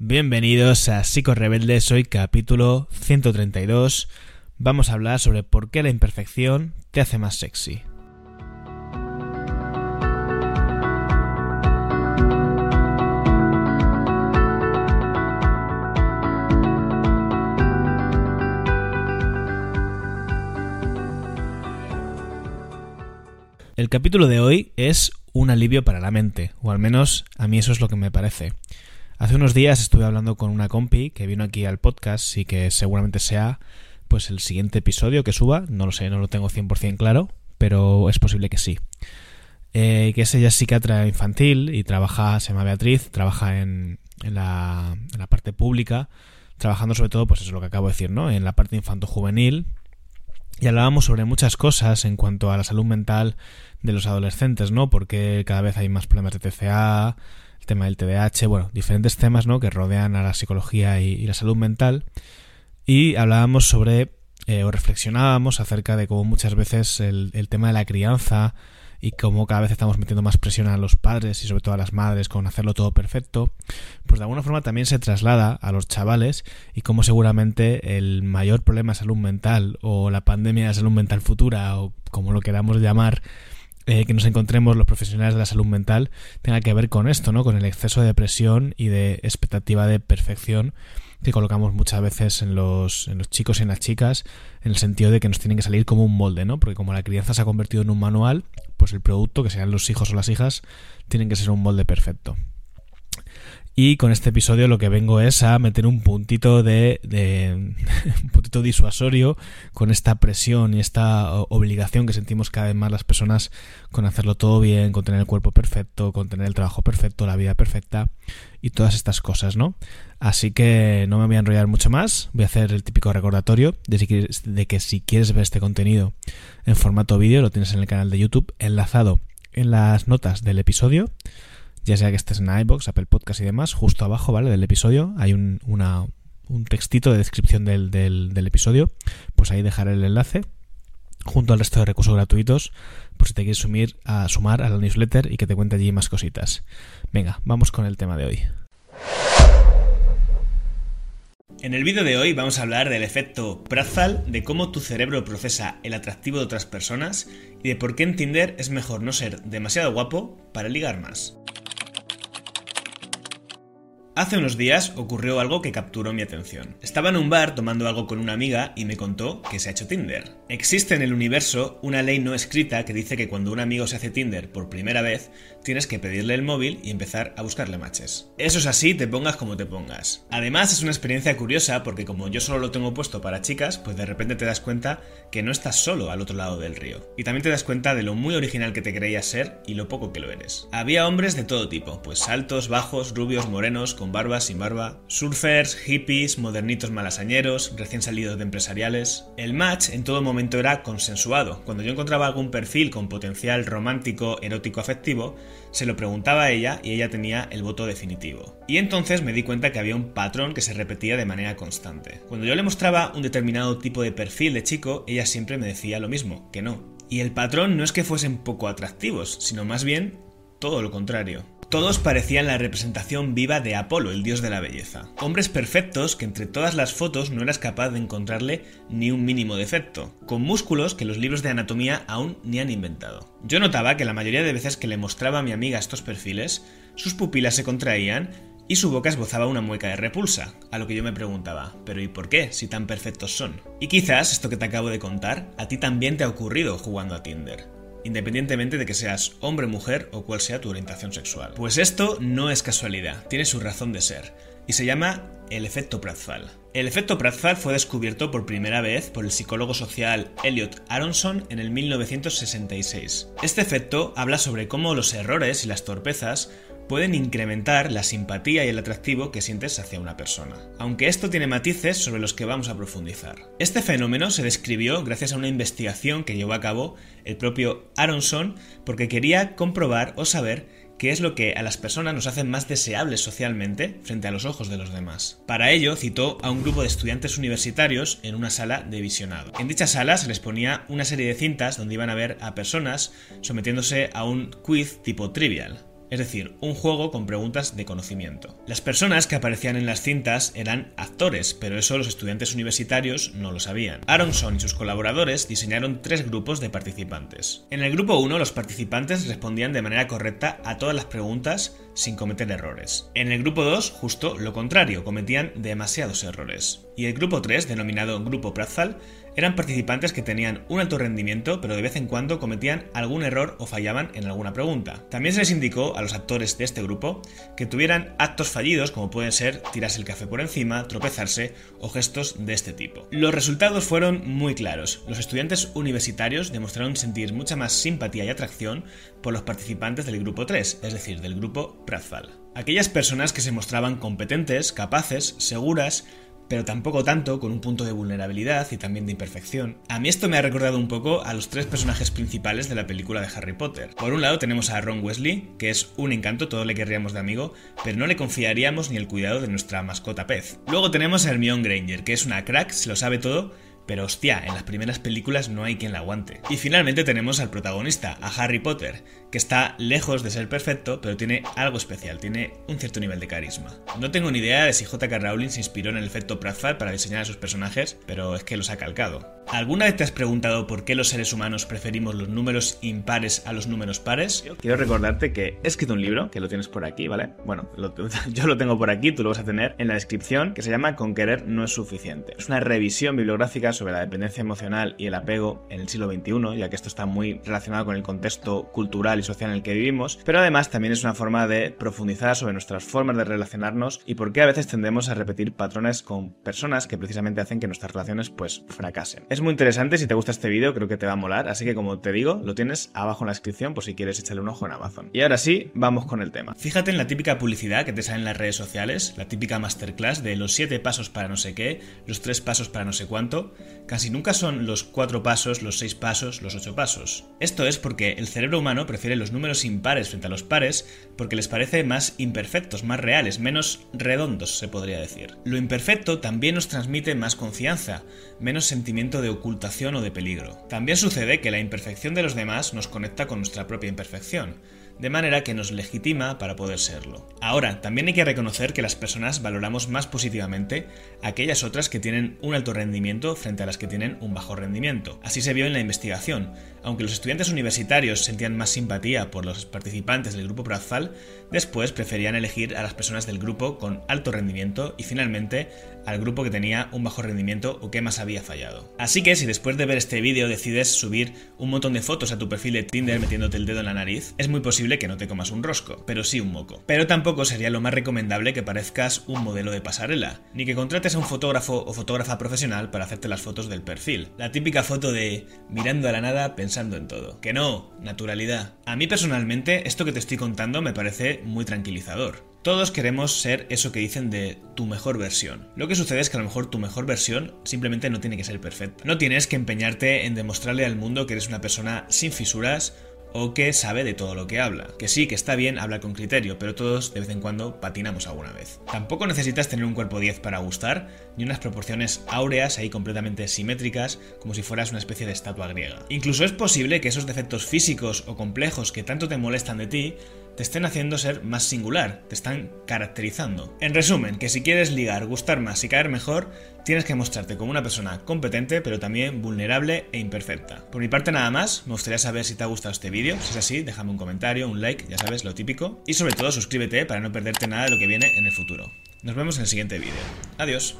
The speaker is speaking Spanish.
Bienvenidos a Psico Rebeldes, hoy capítulo 132. Vamos a hablar sobre por qué la imperfección te hace más sexy. El capítulo de hoy es un alivio para la mente, o al menos a mí eso es lo que me parece. Hace unos días estuve hablando con una compi que vino aquí al podcast y que seguramente sea pues el siguiente episodio que suba, no lo sé, no lo tengo 100% claro, pero es posible que sí. Eh, que es ella psiquiatra infantil y trabaja, se llama Beatriz, trabaja en, en, la, en la parte pública, trabajando sobre todo, pues eso es lo que acabo de decir, ¿no? En la parte infanto-juvenil, y hablábamos sobre muchas cosas en cuanto a la salud mental de los adolescentes, ¿no? Porque cada vez hay más problemas de TCA, tema del TDAH, bueno, diferentes temas, ¿no? Que rodean a la psicología y, la salud mental. Y hablábamos sobre, eh, o reflexionábamos acerca de cómo muchas veces el, el tema de la crianza y cómo cada vez estamos metiendo más presión a los padres y sobre todo a las madres con hacerlo todo perfecto, pues de alguna forma también se traslada a los chavales y cómo seguramente el mayor problema de salud mental o la pandemia de salud mental futura o como lo queramos llamar eh, que nos encontremos los profesionales de la salud mental tenga que ver con esto, ¿no? Con el exceso de presión y de expectativa de perfección que colocamos muchas veces en los, en los chicos y en las chicas, en el sentido de que nos tienen que salir como un molde, ¿no? Porque como la crianza se ha convertido en un manual, pues el producto, que sean los hijos o las hijas, tienen que ser un molde perfecto. Y con este episodio lo que vengo es a meter un puntito de, de un puntito disuasorio con esta presión y esta obligación que sentimos cada vez más las personas con hacerlo todo bien, con tener el cuerpo perfecto, con tener el trabajo perfecto, la vida perfecta y todas estas cosas, ¿no? Así que no me voy a enrollar mucho más, voy a hacer el típico recordatorio de, de que si quieres ver este contenido en formato vídeo lo tienes en el canal de YouTube enlazado en las notas del episodio ya sea que estés en iBox, Apple Podcast y demás, justo abajo, ¿vale? Del episodio hay un, un textito de descripción del, del, del, episodio, pues ahí dejaré el enlace junto al resto de recursos gratuitos por si te quieres sumir a, sumar a la newsletter y que te cuente allí más cositas. Venga, vamos con el tema de hoy. En el vídeo de hoy vamos a hablar del efecto Pratfall, de cómo tu cerebro procesa el atractivo de otras personas y de por qué en Tinder es mejor no ser demasiado guapo para ligar más. Hace unos días ocurrió algo que capturó mi atención. Estaba en un bar tomando algo con una amiga y me contó que se ha hecho Tinder. Existe en el universo una ley no escrita que dice que cuando un amigo se hace Tinder por primera vez, tienes que pedirle el móvil y empezar a buscarle matches. Eso es así, te pongas como te pongas. Además es una experiencia curiosa porque como yo solo lo tengo puesto para chicas, pues de repente te das cuenta que no estás solo al otro lado del río. Y también te das cuenta de lo muy original que te creías ser y lo poco que lo eres. Había hombres de todo tipo, pues altos, bajos, rubios, morenos, con barba, sin barba, surfers, hippies, modernitos malasañeros, recién salidos de empresariales. El match en todo momento era consensuado. Cuando yo encontraba algún perfil con potencial romántico, erótico, afectivo, se lo preguntaba a ella y ella tenía el voto definitivo. Y entonces me di cuenta que había un patrón que se repetía de manera constante. Cuando yo le mostraba un determinado tipo de perfil de chico, ella siempre me decía lo mismo, que no. Y el patrón no es que fuesen poco atractivos, sino más bien todo lo contrario. Todos parecían la representación viva de Apolo, el dios de la belleza. Hombres perfectos que entre todas las fotos no eras capaz de encontrarle ni un mínimo defecto, con músculos que los libros de anatomía aún ni han inventado. Yo notaba que la mayoría de veces que le mostraba a mi amiga estos perfiles, sus pupilas se contraían y su boca esbozaba una mueca de repulsa, a lo que yo me preguntaba, pero ¿y por qué, si tan perfectos son? Y quizás esto que te acabo de contar, a ti también te ha ocurrido jugando a Tinder independientemente de que seas hombre, mujer o cual sea tu orientación sexual. Pues esto no es casualidad, tiene su razón de ser, y se llama el efecto Pratfall. El efecto Pratfall fue descubierto por primera vez por el psicólogo social Elliot Aronson en el 1966. Este efecto habla sobre cómo los errores y las torpezas pueden incrementar la simpatía y el atractivo que sientes hacia una persona. Aunque esto tiene matices sobre los que vamos a profundizar. Este fenómeno se describió gracias a una investigación que llevó a cabo el propio Aronson porque quería comprobar o saber qué es lo que a las personas nos hace más deseables socialmente frente a los ojos de los demás. Para ello citó a un grupo de estudiantes universitarios en una sala de visionado. En dicha sala se les ponía una serie de cintas donde iban a ver a personas sometiéndose a un quiz tipo trivial. Es decir, un juego con preguntas de conocimiento. Las personas que aparecían en las cintas eran actores, pero eso los estudiantes universitarios no lo sabían. Aronson y sus colaboradores diseñaron tres grupos de participantes. En el grupo 1 los participantes respondían de manera correcta a todas las preguntas sin cometer errores. En el grupo 2, justo lo contrario, cometían demasiados errores. Y el grupo 3, denominado Grupo Pratzal, eran participantes que tenían un alto rendimiento, pero de vez en cuando cometían algún error o fallaban en alguna pregunta. También se les indicó a los actores de este grupo que tuvieran actos fallidos, como pueden ser tirarse el café por encima, tropezarse o gestos de este tipo. Los resultados fueron muy claros. Los estudiantes universitarios demostraron sentir mucha más simpatía y atracción por los participantes del grupo 3, es decir, del grupo Aquellas personas que se mostraban competentes, capaces, seguras, pero tampoco tanto, con un punto de vulnerabilidad y también de imperfección. A mí esto me ha recordado un poco a los tres personajes principales de la película de Harry Potter. Por un lado tenemos a Ron Wesley, que es un encanto, todo le querríamos de amigo, pero no le confiaríamos ni el cuidado de nuestra mascota pez. Luego tenemos a Hermione Granger, que es una crack, se lo sabe todo, pero hostia, en las primeras películas no hay quien la aguante. Y finalmente tenemos al protagonista, a Harry Potter, que está lejos de ser perfecto, pero tiene algo especial, tiene un cierto nivel de carisma. No tengo ni idea de si J.K. Rowling se inspiró en el efecto Pratfall para diseñar a sus personajes, pero es que los ha calcado. ¿Alguna vez te has preguntado por qué los seres humanos preferimos los números impares a los números pares? quiero recordarte que he escrito un libro, que lo tienes por aquí, ¿vale? Bueno, yo lo tengo por aquí, tú lo vas a tener en la descripción, que se llama Con querer no es suficiente. Es una revisión bibliográfica sobre la dependencia emocional y el apego en el siglo XXI, ya que esto está muy relacionado con el contexto cultural y social en el que vivimos, pero además también es una forma de profundizar sobre nuestras formas de relacionarnos y por qué a veces tendemos a repetir patrones con personas que precisamente hacen que nuestras relaciones pues fracasen. Muy interesante, si te gusta este vídeo creo que te va a molar, así que como te digo, lo tienes abajo en la descripción por si quieres echarle un ojo en Amazon. Y ahora sí, vamos con el tema. Fíjate en la típica publicidad que te sale en las redes sociales, la típica masterclass de los 7 pasos para no sé qué, los 3 pasos para no sé cuánto, casi nunca son los 4 pasos, los 6 pasos, los 8 pasos. Esto es porque el cerebro humano prefiere los números impares frente a los pares porque les parece más imperfectos, más reales, menos redondos, se podría decir. Lo imperfecto también nos transmite más confianza, menos sentimiento de ocultación o de peligro. También sucede que la imperfección de los demás nos conecta con nuestra propia imperfección de manera que nos legitima para poder serlo. Ahora, también hay que reconocer que las personas valoramos más positivamente aquellas otras que tienen un alto rendimiento frente a las que tienen un bajo rendimiento. Así se vio en la investigación. Aunque los estudiantes universitarios sentían más simpatía por los participantes del grupo Prazfal, después preferían elegir a las personas del grupo con alto rendimiento y finalmente al grupo que tenía un bajo rendimiento o que más había fallado. Así que si después de ver este vídeo decides subir un montón de fotos a tu perfil de Tinder metiéndote el dedo en la nariz, es muy posible que no te comas un rosco, pero sí un moco. Pero tampoco sería lo más recomendable que parezcas un modelo de pasarela, ni que contrates a un fotógrafo o fotógrafa profesional para hacerte las fotos del perfil. La típica foto de mirando a la nada pensando en todo. Que no, naturalidad. A mí personalmente esto que te estoy contando me parece muy tranquilizador. Todos queremos ser eso que dicen de tu mejor versión. Lo que sucede es que a lo mejor tu mejor versión simplemente no tiene que ser perfecta. No tienes que empeñarte en demostrarle al mundo que eres una persona sin fisuras o que sabe de todo lo que habla. Que sí, que está bien hablar con criterio, pero todos de vez en cuando patinamos alguna vez. Tampoco necesitas tener un cuerpo 10 para gustar, ni unas proporciones áureas ahí completamente simétricas, como si fueras una especie de estatua griega. Incluso es posible que esos defectos físicos o complejos que tanto te molestan de ti te estén haciendo ser más singular, te están caracterizando. En resumen, que si quieres ligar, gustar más y caer mejor, tienes que mostrarte como una persona competente, pero también vulnerable e imperfecta. Por mi parte nada más, me gustaría saber si te ha gustado este vídeo, si es así, déjame un comentario, un like, ya sabes, lo típico, y sobre todo suscríbete para no perderte nada de lo que viene en el futuro. Nos vemos en el siguiente vídeo. Adiós.